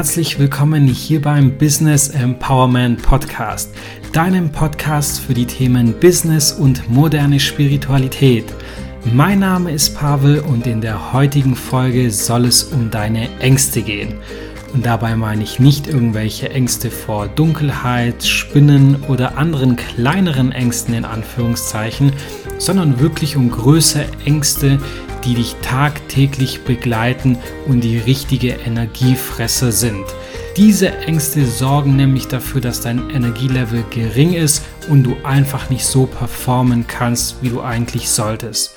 herzlich willkommen hier beim Business Empowerment Podcast, deinem Podcast für die Themen Business und moderne Spiritualität. Mein Name ist Pavel und in der heutigen Folge soll es um deine Ängste gehen. Und dabei meine ich nicht irgendwelche Ängste vor Dunkelheit, Spinnen oder anderen kleineren Ängsten in Anführungszeichen, sondern wirklich um größere Ängste, die dich tagtäglich begleiten und die richtige Energiefresser sind. Diese Ängste sorgen nämlich dafür, dass dein Energielevel gering ist und du einfach nicht so performen kannst, wie du eigentlich solltest.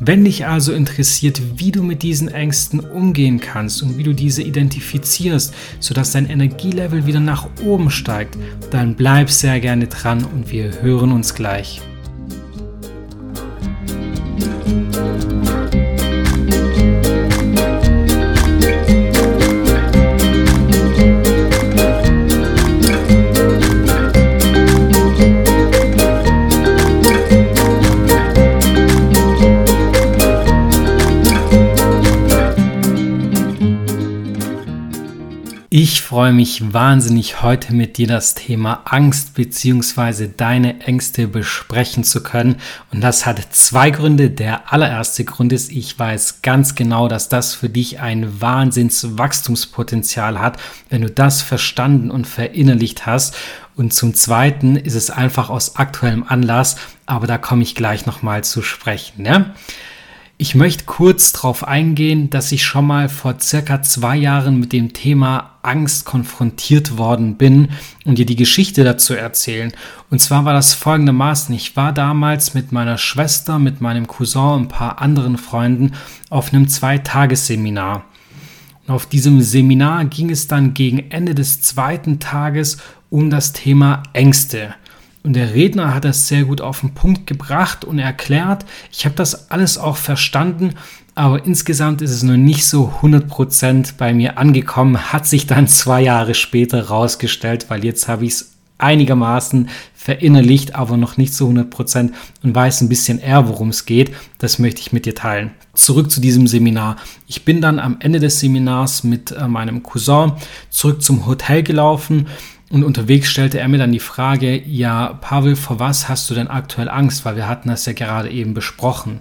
Wenn dich also interessiert, wie du mit diesen Ängsten umgehen kannst und wie du diese identifizierst, sodass dein Energielevel wieder nach oben steigt, dann bleib sehr gerne dran und wir hören uns gleich. Ich freue mich wahnsinnig, heute mit dir das Thema Angst bzw. deine Ängste besprechen zu können. Und das hat zwei Gründe. Der allererste Grund ist, ich weiß ganz genau, dass das für dich ein Wahnsinnswachstumspotenzial hat, wenn du das verstanden und verinnerlicht hast. Und zum Zweiten ist es einfach aus aktuellem Anlass, aber da komme ich gleich nochmal zu sprechen. Ja? Ich möchte kurz darauf eingehen, dass ich schon mal vor circa zwei Jahren mit dem Thema Angst konfrontiert worden bin und dir die Geschichte dazu erzählen. Und zwar war das folgendermaßen. Ich war damals mit meiner Schwester, mit meinem Cousin und ein paar anderen Freunden auf einem Zweitagesseminar. Und auf diesem Seminar ging es dann gegen Ende des zweiten Tages um das Thema Ängste. Und der Redner hat das sehr gut auf den Punkt gebracht und erklärt. Ich habe das alles auch verstanden, aber insgesamt ist es noch nicht so 100% bei mir angekommen. Hat sich dann zwei Jahre später rausgestellt, weil jetzt habe ich es einigermaßen verinnerlicht, aber noch nicht zu 100% und weiß ein bisschen eher, worum es geht. Das möchte ich mit dir teilen. Zurück zu diesem Seminar. Ich bin dann am Ende des Seminars mit äh, meinem Cousin zurück zum Hotel gelaufen und unterwegs stellte er mir dann die Frage, ja, Pavel, vor was hast du denn aktuell Angst? Weil wir hatten das ja gerade eben besprochen.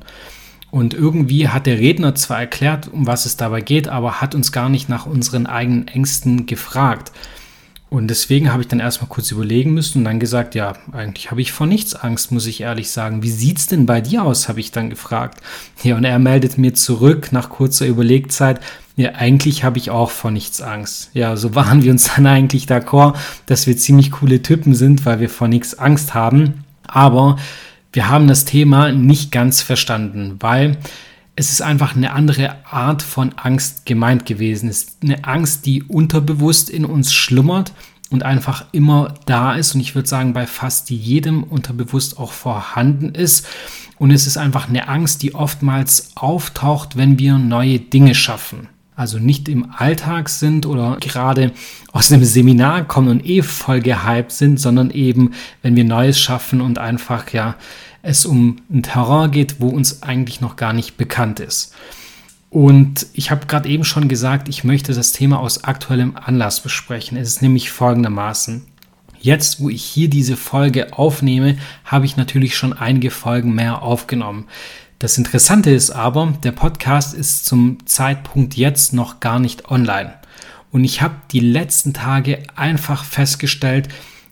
Und irgendwie hat der Redner zwar erklärt, um was es dabei geht, aber hat uns gar nicht nach unseren eigenen Ängsten gefragt. Und deswegen habe ich dann erstmal kurz überlegen müssen und dann gesagt, ja, eigentlich habe ich vor nichts Angst, muss ich ehrlich sagen. Wie sieht's denn bei dir aus, habe ich dann gefragt. Ja, und er meldet mir zurück nach kurzer Überlegzeit, ja, eigentlich habe ich auch vor nichts Angst. Ja, so waren wir uns dann eigentlich d'accord, dass wir ziemlich coole Typen sind, weil wir vor nichts Angst haben. Aber wir haben das Thema nicht ganz verstanden, weil es ist einfach eine andere Art von Angst gemeint gewesen. Es ist eine Angst, die unterbewusst in uns schlummert und einfach immer da ist und ich würde sagen, bei fast jedem unterbewusst auch vorhanden ist. Und es ist einfach eine Angst, die oftmals auftaucht, wenn wir neue Dinge schaffen. Also nicht im Alltag sind oder gerade aus einem Seminar kommen und eh voll gehypt sind, sondern eben, wenn wir Neues schaffen und einfach ja es um ein Terrain geht, wo uns eigentlich noch gar nicht bekannt ist. Und ich habe gerade eben schon gesagt, ich möchte das Thema aus aktuellem Anlass besprechen. Es ist nämlich folgendermaßen. Jetzt, wo ich hier diese Folge aufnehme, habe ich natürlich schon einige Folgen mehr aufgenommen. Das Interessante ist aber, der Podcast ist zum Zeitpunkt jetzt noch gar nicht online. Und ich habe die letzten Tage einfach festgestellt,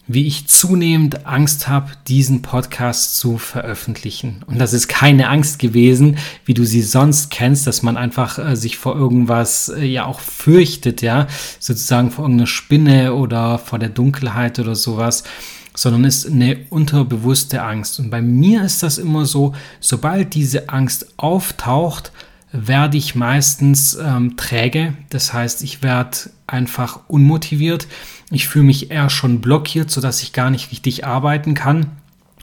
wie ich zunehmend Angst habe, diesen Podcast zu veröffentlichen. Und das ist keine Angst gewesen, wie du sie sonst kennst, dass man einfach äh, sich vor irgendwas äh, ja auch fürchtet, ja, sozusagen vor irgendeiner Spinne oder vor der Dunkelheit oder sowas, sondern ist eine unterbewusste Angst. Und bei mir ist das immer so, sobald diese Angst auftaucht, werde ich meistens ähm, träge. Das heißt, ich werde einfach unmotiviert. Ich fühle mich eher schon blockiert, sodass ich gar nicht richtig arbeiten kann.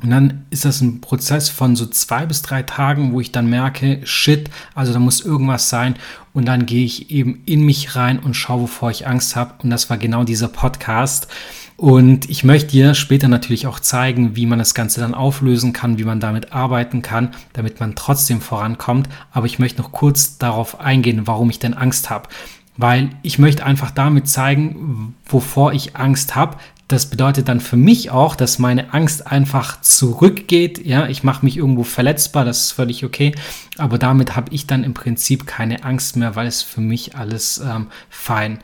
Und dann ist das ein Prozess von so zwei bis drei Tagen, wo ich dann merke, shit, also da muss irgendwas sein. Und dann gehe ich eben in mich rein und schaue, wovor ich Angst habe. Und das war genau dieser Podcast. Und ich möchte dir später natürlich auch zeigen, wie man das Ganze dann auflösen kann, wie man damit arbeiten kann, damit man trotzdem vorankommt. Aber ich möchte noch kurz darauf eingehen, warum ich denn Angst habe. weil ich möchte einfach damit zeigen, wovor ich Angst habe. Das bedeutet dann für mich auch, dass meine Angst einfach zurückgeht. Ja, ich mache mich irgendwo verletzbar, das ist völlig okay. Aber damit habe ich dann im Prinzip keine Angst mehr, weil es für mich alles ähm, fein.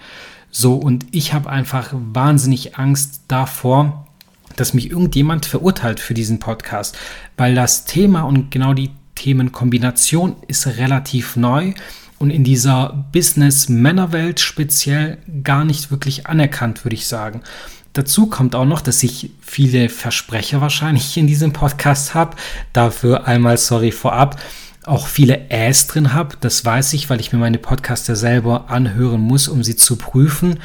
So, und ich habe einfach wahnsinnig Angst davor, dass mich irgendjemand verurteilt für diesen Podcast, weil das Thema und genau die Themenkombination ist relativ neu und in dieser Business-Männerwelt speziell gar nicht wirklich anerkannt, würde ich sagen. Dazu kommt auch noch, dass ich viele Versprecher wahrscheinlich in diesem Podcast habe. Dafür einmal sorry vorab. Auch viele Äs drin habe. Das weiß ich, weil ich mir meine Podcasts ja selber anhören muss, um sie zu prüfen.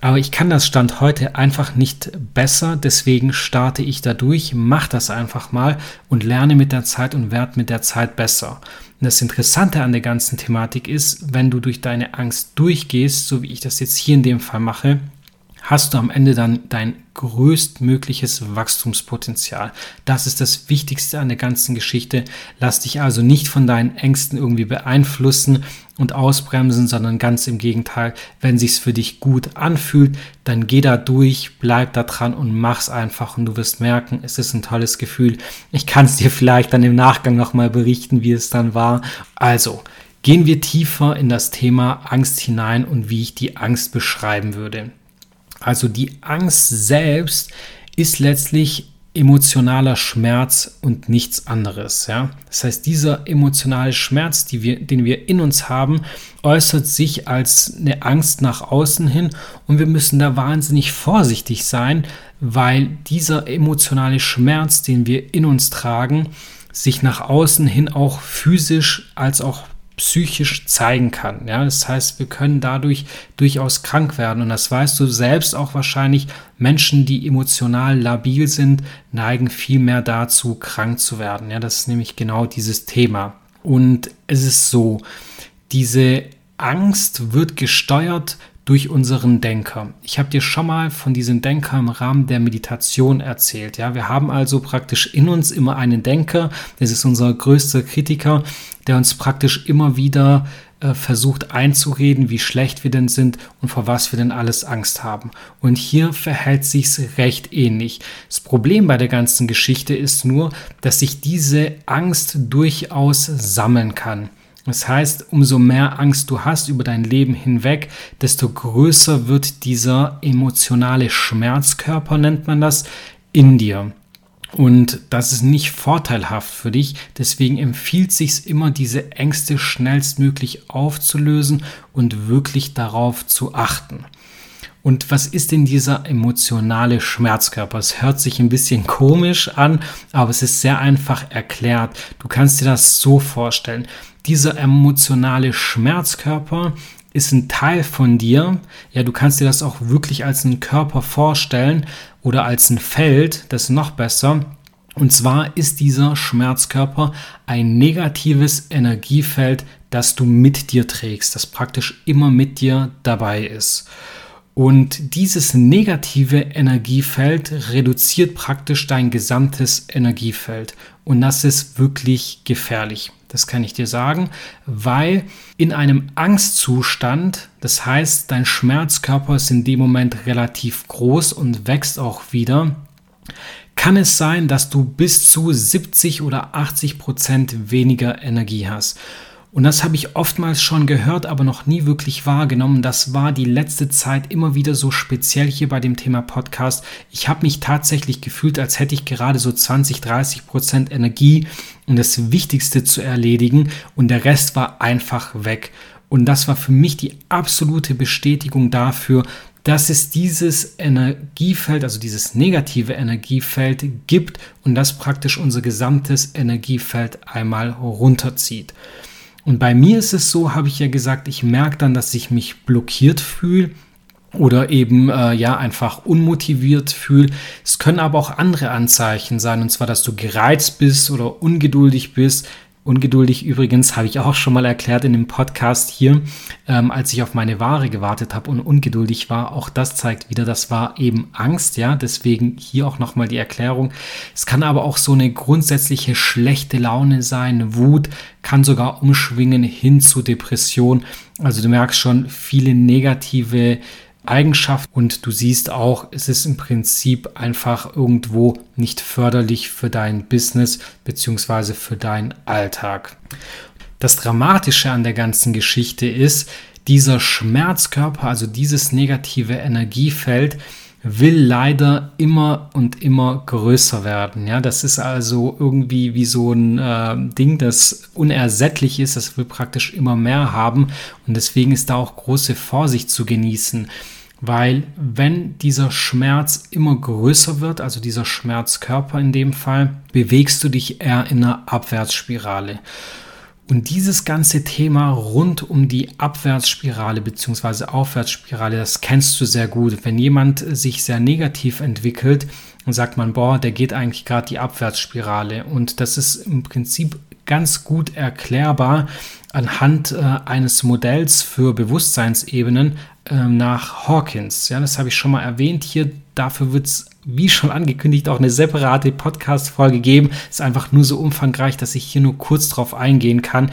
Aber ich kann das Stand heute einfach nicht besser, deswegen starte ich da durch, mache das einfach mal und lerne mit der Zeit und werde mit der Zeit besser. Und das Interessante an der ganzen Thematik ist, wenn du durch deine Angst durchgehst, so wie ich das jetzt hier in dem Fall mache, hast du am Ende dann dein größtmögliches Wachstumspotenzial. Das ist das Wichtigste an der ganzen Geschichte. Lass dich also nicht von deinen Ängsten irgendwie beeinflussen und ausbremsen, sondern ganz im Gegenteil, wenn sich's für dich gut anfühlt, dann geh da durch, bleib da dran und mach's einfach und du wirst merken, es ist ein tolles Gefühl. Ich kann es dir vielleicht dann im Nachgang nochmal berichten, wie es dann war. Also, gehen wir tiefer in das Thema Angst hinein und wie ich die Angst beschreiben würde. Also die Angst selbst ist letztlich emotionaler Schmerz und nichts anderes. Ja? Das heißt, dieser emotionale Schmerz, die wir, den wir in uns haben, äußert sich als eine Angst nach außen hin und wir müssen da wahnsinnig vorsichtig sein, weil dieser emotionale Schmerz, den wir in uns tragen, sich nach außen hin auch physisch als auch psychisch zeigen kann. Ja, das heißt, wir können dadurch durchaus krank werden. Und das weißt du selbst auch wahrscheinlich. Menschen, die emotional labil sind, neigen viel mehr dazu, krank zu werden. Ja, das ist nämlich genau dieses Thema. Und es ist so, diese Angst wird gesteuert durch unseren Denker. Ich habe dir schon mal von diesem Denker im Rahmen der Meditation erzählt. Ja, wir haben also praktisch in uns immer einen Denker. Das ist unser größter Kritiker, der uns praktisch immer wieder äh, versucht einzureden, wie schlecht wir denn sind und vor was wir denn alles Angst haben. Und hier verhält sich's recht ähnlich. Das Problem bei der ganzen Geschichte ist nur, dass sich diese Angst durchaus sammeln kann. Das heißt, umso mehr Angst du hast über dein Leben hinweg, desto größer wird dieser emotionale Schmerzkörper, nennt man das, in dir. Und das ist nicht vorteilhaft für dich. Deswegen empfiehlt sich immer, diese Ängste schnellstmöglich aufzulösen und wirklich darauf zu achten. Und was ist denn dieser emotionale Schmerzkörper? Es hört sich ein bisschen komisch an, aber es ist sehr einfach erklärt. Du kannst dir das so vorstellen dieser emotionale Schmerzkörper ist ein Teil von dir. Ja, du kannst dir das auch wirklich als einen Körper vorstellen oder als ein Feld, das ist noch besser. Und zwar ist dieser Schmerzkörper ein negatives Energiefeld, das du mit dir trägst, das praktisch immer mit dir dabei ist. Und dieses negative Energiefeld reduziert praktisch dein gesamtes Energiefeld. Und das ist wirklich gefährlich. Das kann ich dir sagen, weil in einem Angstzustand, das heißt, dein Schmerzkörper ist in dem Moment relativ groß und wächst auch wieder, kann es sein, dass du bis zu 70 oder 80 Prozent weniger Energie hast. Und das habe ich oftmals schon gehört, aber noch nie wirklich wahrgenommen. Das war die letzte Zeit immer wieder so speziell hier bei dem Thema Podcast. Ich habe mich tatsächlich gefühlt, als hätte ich gerade so 20, 30 Prozent Energie, um das Wichtigste zu erledigen und der Rest war einfach weg. Und das war für mich die absolute Bestätigung dafür, dass es dieses Energiefeld, also dieses negative Energiefeld gibt und das praktisch unser gesamtes Energiefeld einmal runterzieht. Und bei mir ist es so, habe ich ja gesagt, ich merke dann, dass ich mich blockiert fühle oder eben äh, ja einfach unmotiviert fühle. Es können aber auch andere Anzeichen sein, und zwar, dass du gereizt bist oder ungeduldig bist Ungeduldig übrigens habe ich auch schon mal erklärt in dem Podcast hier, ähm, als ich auf meine Ware gewartet habe und ungeduldig war. Auch das zeigt wieder, das war eben Angst, ja. Deswegen hier auch nochmal die Erklärung. Es kann aber auch so eine grundsätzliche schlechte Laune sein, Wut, kann sogar umschwingen hin zu Depression. Also du merkst schon viele negative Eigenschaft und du siehst auch, es ist im Prinzip einfach irgendwo nicht förderlich für dein Business bzw. für deinen Alltag. Das Dramatische an der ganzen Geschichte ist, dieser Schmerzkörper, also dieses negative Energiefeld, will leider immer und immer größer werden. Ja, das ist also irgendwie wie so ein äh, Ding, das unersättlich ist. Das will praktisch immer mehr haben und deswegen ist da auch große Vorsicht zu genießen. Weil wenn dieser Schmerz immer größer wird, also dieser Schmerzkörper in dem Fall, bewegst du dich eher in einer Abwärtsspirale. Und dieses ganze Thema rund um die Abwärtsspirale bzw. Aufwärtsspirale, das kennst du sehr gut. Wenn jemand sich sehr negativ entwickelt, dann sagt man, boah, der geht eigentlich gerade die Abwärtsspirale. Und das ist im Prinzip ganz gut erklärbar anhand äh, eines Modells für Bewusstseinsebenen äh, nach Hawkins. Ja, das habe ich schon mal erwähnt hier. Dafür wird es wie schon angekündigt, auch eine separate Podcast-Folge geben. Ist einfach nur so umfangreich, dass ich hier nur kurz drauf eingehen kann.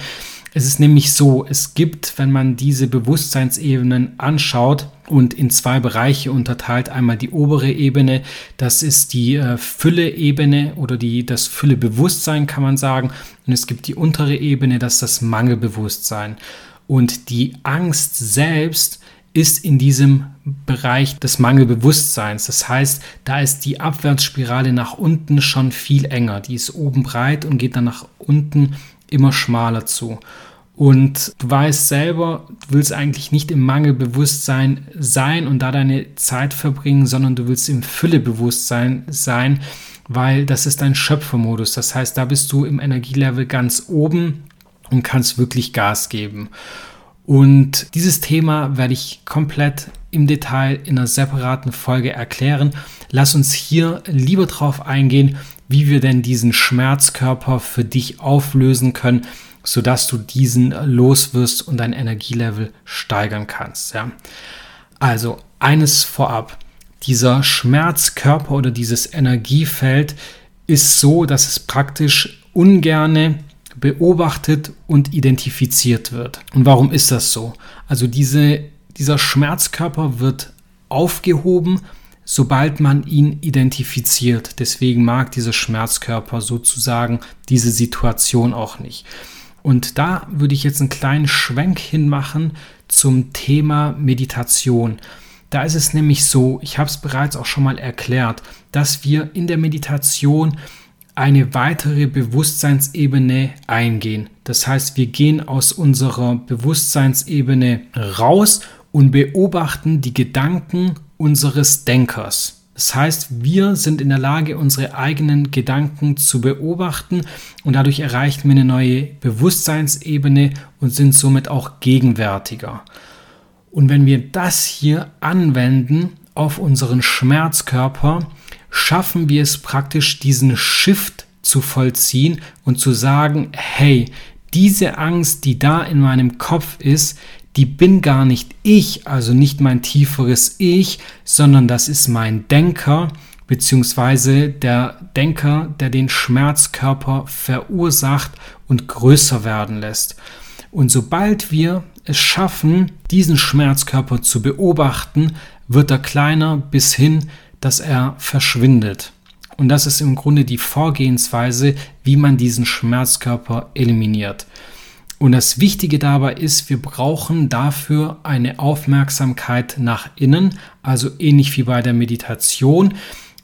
Es ist nämlich so, es gibt, wenn man diese Bewusstseinsebenen anschaut und in zwei Bereiche unterteilt, einmal die obere Ebene, das ist die äh, Fülle-Ebene oder die, das Fülle-Bewusstsein kann man sagen, und es gibt die untere Ebene, das ist das Mangelbewusstsein. Und die Angst selbst ist in diesem Bereich des Mangelbewusstseins. Das heißt, da ist die Abwärtsspirale nach unten schon viel enger. Die ist oben breit und geht dann nach unten immer schmaler zu. Und du weißt selber, du willst eigentlich nicht im Mangelbewusstsein sein und da deine Zeit verbringen, sondern du willst im Füllebewusstsein sein, weil das ist dein Schöpfermodus. Das heißt, da bist du im Energielevel ganz oben und kannst wirklich Gas geben. Und dieses Thema werde ich komplett im Detail in einer separaten Folge erklären. Lass uns hier lieber drauf eingehen, wie wir denn diesen Schmerzkörper für dich auflösen können, sodass du diesen loswirst und dein Energielevel steigern kannst. Ja. Also eines vorab, dieser Schmerzkörper oder dieses Energiefeld ist so, dass es praktisch ungerne beobachtet und identifiziert wird. Und warum ist das so? Also diese, dieser Schmerzkörper wird aufgehoben, sobald man ihn identifiziert. Deswegen mag dieser Schmerzkörper sozusagen diese Situation auch nicht. Und da würde ich jetzt einen kleinen Schwenk hinmachen zum Thema Meditation. Da ist es nämlich so, ich habe es bereits auch schon mal erklärt, dass wir in der Meditation eine weitere Bewusstseinsebene eingehen. Das heißt, wir gehen aus unserer Bewusstseinsebene raus und beobachten die Gedanken unseres Denkers. Das heißt, wir sind in der Lage, unsere eigenen Gedanken zu beobachten und dadurch erreichen wir eine neue Bewusstseinsebene und sind somit auch gegenwärtiger. Und wenn wir das hier anwenden auf unseren Schmerzkörper, schaffen wir es praktisch, diesen Shift zu vollziehen und zu sagen, hey, diese Angst, die da in meinem Kopf ist, die bin gar nicht ich, also nicht mein tieferes Ich, sondern das ist mein Denker, beziehungsweise der Denker, der den Schmerzkörper verursacht und größer werden lässt. Und sobald wir es schaffen, diesen Schmerzkörper zu beobachten, wird er kleiner bis hin dass er verschwindet. Und das ist im Grunde die Vorgehensweise, wie man diesen Schmerzkörper eliminiert. Und das Wichtige dabei ist, wir brauchen dafür eine Aufmerksamkeit nach innen, also ähnlich wie bei der Meditation.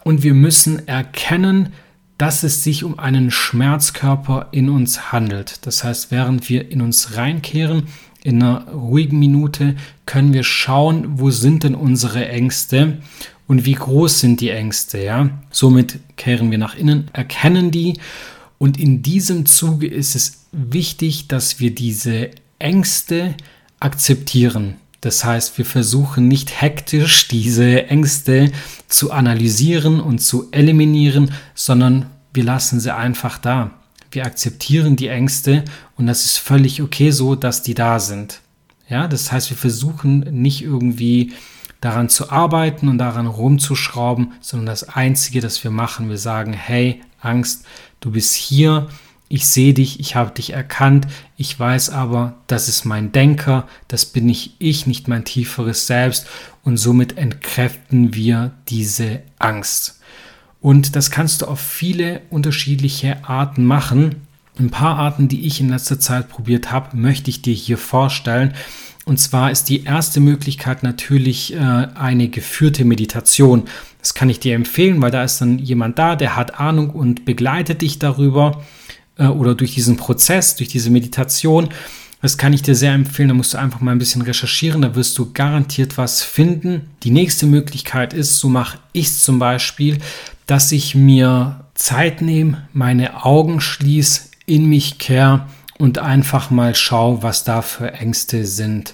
Und wir müssen erkennen, dass es sich um einen Schmerzkörper in uns handelt. Das heißt, während wir in uns reinkehren, in einer ruhigen Minute, können wir schauen, wo sind denn unsere Ängste und wie groß sind die Ängste, ja? Somit kehren wir nach innen, erkennen die und in diesem Zuge ist es wichtig, dass wir diese Ängste akzeptieren. Das heißt, wir versuchen nicht hektisch diese Ängste zu analysieren und zu eliminieren, sondern wir lassen sie einfach da. wir akzeptieren die Ängste und das ist völlig okay so, dass die da sind. Ja, das heißt, wir versuchen nicht irgendwie daran zu arbeiten und daran rumzuschrauben, sondern das Einzige, das wir machen, wir sagen, hey, Angst, du bist hier, ich sehe dich, ich habe dich erkannt, ich weiß aber, das ist mein Denker, das bin nicht ich, nicht mein tieferes Selbst und somit entkräften wir diese Angst. Und das kannst du auf viele unterschiedliche Arten machen. Ein paar Arten, die ich in letzter Zeit probiert habe, möchte ich dir hier vorstellen. Und zwar ist die erste Möglichkeit natürlich äh, eine geführte Meditation. Das kann ich dir empfehlen, weil da ist dann jemand da, der hat Ahnung und begleitet dich darüber äh, oder durch diesen Prozess, durch diese Meditation. Das kann ich dir sehr empfehlen. Da musst du einfach mal ein bisschen recherchieren. Da wirst du garantiert was finden. Die nächste Möglichkeit ist, so mache ich es zum Beispiel, dass ich mir Zeit nehme, meine Augen schließe, in mich kehre und einfach mal schaue, was da für Ängste sind.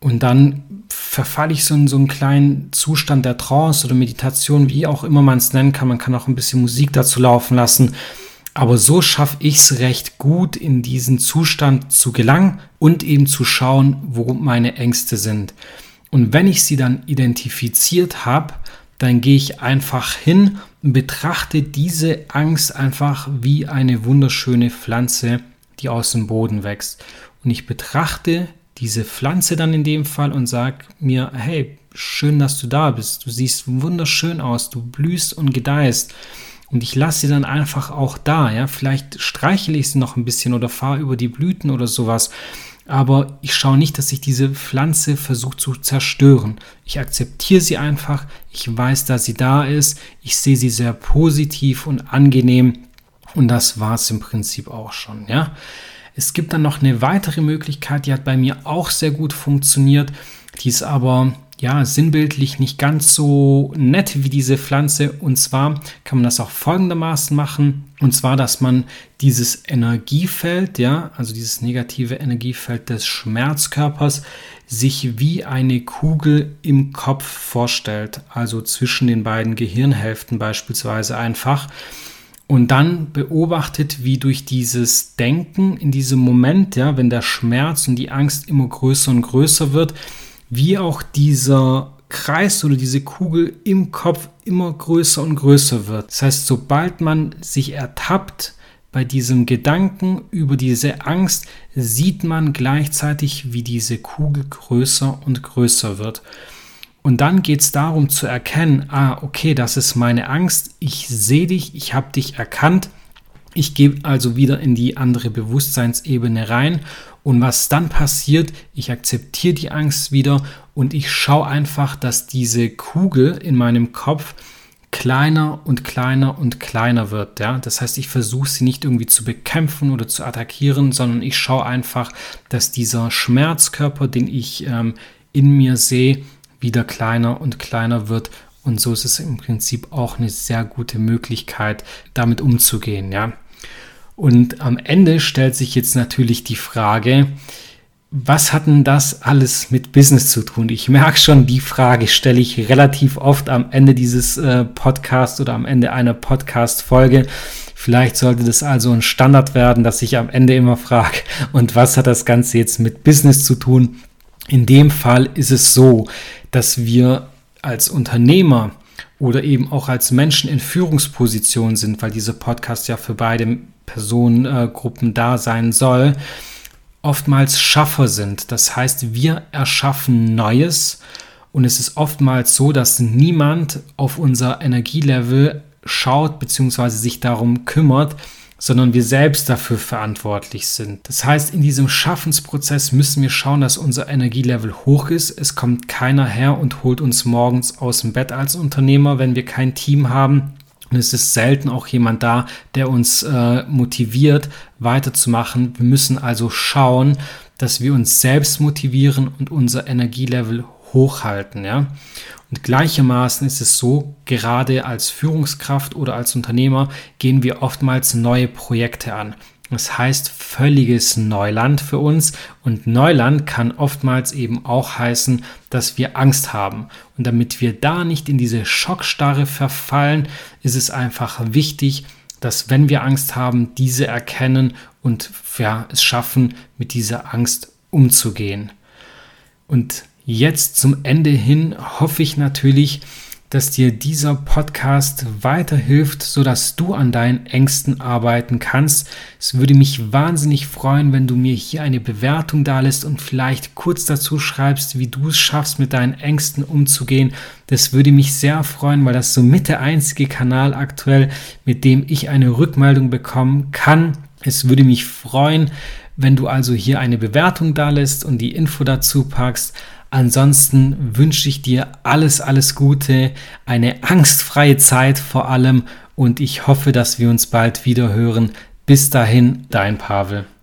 Und dann verfalle ich so in so einen kleinen Zustand der Trance oder Meditation, wie auch immer man es nennen kann. Man kann auch ein bisschen Musik dazu laufen lassen. Aber so schaffe ich es recht gut, in diesen Zustand zu gelangen und eben zu schauen, wo meine Ängste sind. Und wenn ich sie dann identifiziert habe, dann gehe ich einfach hin und betrachte diese Angst einfach wie eine wunderschöne Pflanze, die aus dem Boden wächst. Und ich betrachte diese Pflanze dann in dem Fall und sage mir, hey, schön, dass du da bist. Du siehst wunderschön aus, du blühst und gedeihst. Und ich lasse sie dann einfach auch da, ja. Vielleicht streichle ich sie noch ein bisschen oder fahre über die Blüten oder sowas. Aber ich schaue nicht, dass ich diese Pflanze versuche zu zerstören. Ich akzeptiere sie einfach. Ich weiß, dass sie da ist. Ich sehe sie sehr positiv und angenehm und das war es im Prinzip auch schon, ja. Es gibt dann noch eine weitere Möglichkeit, die hat bei mir auch sehr gut funktioniert. Die ist aber ja sinnbildlich nicht ganz so nett wie diese Pflanze. Und zwar kann man das auch folgendermaßen machen. Und zwar, dass man dieses Energiefeld, ja, also dieses negative Energiefeld des Schmerzkörpers, sich wie eine Kugel im Kopf vorstellt. Also zwischen den beiden Gehirnhälften beispielsweise einfach und dann beobachtet, wie durch dieses Denken in diesem Moment, ja, wenn der Schmerz und die Angst immer größer und größer wird, wie auch dieser Kreis oder diese Kugel im Kopf immer größer und größer wird. Das heißt, sobald man sich ertappt bei diesem Gedanken über diese Angst, sieht man gleichzeitig, wie diese Kugel größer und größer wird. Und dann geht es darum zu erkennen, ah, okay, das ist meine Angst, ich sehe dich, ich habe dich erkannt, ich gehe also wieder in die andere Bewusstseinsebene rein und was dann passiert, ich akzeptiere die Angst wieder und ich schaue einfach, dass diese Kugel in meinem Kopf kleiner und kleiner und kleiner wird. Ja? Das heißt, ich versuche sie nicht irgendwie zu bekämpfen oder zu attackieren, sondern ich schaue einfach, dass dieser Schmerzkörper, den ich ähm, in mir sehe, wieder kleiner und kleiner wird. Und so ist es im Prinzip auch eine sehr gute Möglichkeit, damit umzugehen. Ja? Und am Ende stellt sich jetzt natürlich die Frage, was hat denn das alles mit Business zu tun? Ich merke schon, die Frage stelle ich relativ oft am Ende dieses äh, Podcasts oder am Ende einer Podcast-Folge. Vielleicht sollte das also ein Standard werden, dass ich am Ende immer frage, und was hat das Ganze jetzt mit Business zu tun? In dem Fall ist es so, dass wir als Unternehmer oder eben auch als Menschen in Führungspositionen sind, weil dieser Podcast ja für beide Personengruppen da sein soll, oftmals Schaffer sind. Das heißt, wir erschaffen Neues und es ist oftmals so, dass niemand auf unser Energielevel schaut bzw. sich darum kümmert, sondern wir selbst dafür verantwortlich sind. Das heißt, in diesem Schaffensprozess müssen wir schauen, dass unser Energielevel hoch ist. Es kommt keiner her und holt uns morgens aus dem Bett als Unternehmer, wenn wir kein Team haben. Und es ist selten auch jemand da, der uns äh, motiviert, weiterzumachen. Wir müssen also schauen, dass wir uns selbst motivieren und unser Energielevel hochhalten. Ja? Und gleichermaßen ist es so, gerade als Führungskraft oder als Unternehmer gehen wir oftmals neue Projekte an. Das heißt völliges Neuland für uns und Neuland kann oftmals eben auch heißen, dass wir Angst haben. Und damit wir da nicht in diese Schockstarre verfallen, ist es einfach wichtig dass wenn wir Angst haben, diese erkennen und ja, es schaffen, mit dieser Angst umzugehen. Und jetzt zum Ende hin hoffe ich natürlich, dass dir dieser Podcast weiterhilft, sodass du an deinen Ängsten arbeiten kannst. Es würde mich wahnsinnig freuen, wenn du mir hier eine Bewertung da lässt und vielleicht kurz dazu schreibst, wie du es schaffst, mit deinen Ängsten umzugehen. Das würde mich sehr freuen, weil das somit der einzige Kanal aktuell, mit dem ich eine Rückmeldung bekommen kann. Es würde mich freuen, wenn du also hier eine Bewertung da lässt und die Info dazu packst. Ansonsten wünsche ich dir alles, alles Gute, eine angstfreie Zeit vor allem und ich hoffe, dass wir uns bald wieder hören. Bis dahin, dein Pavel.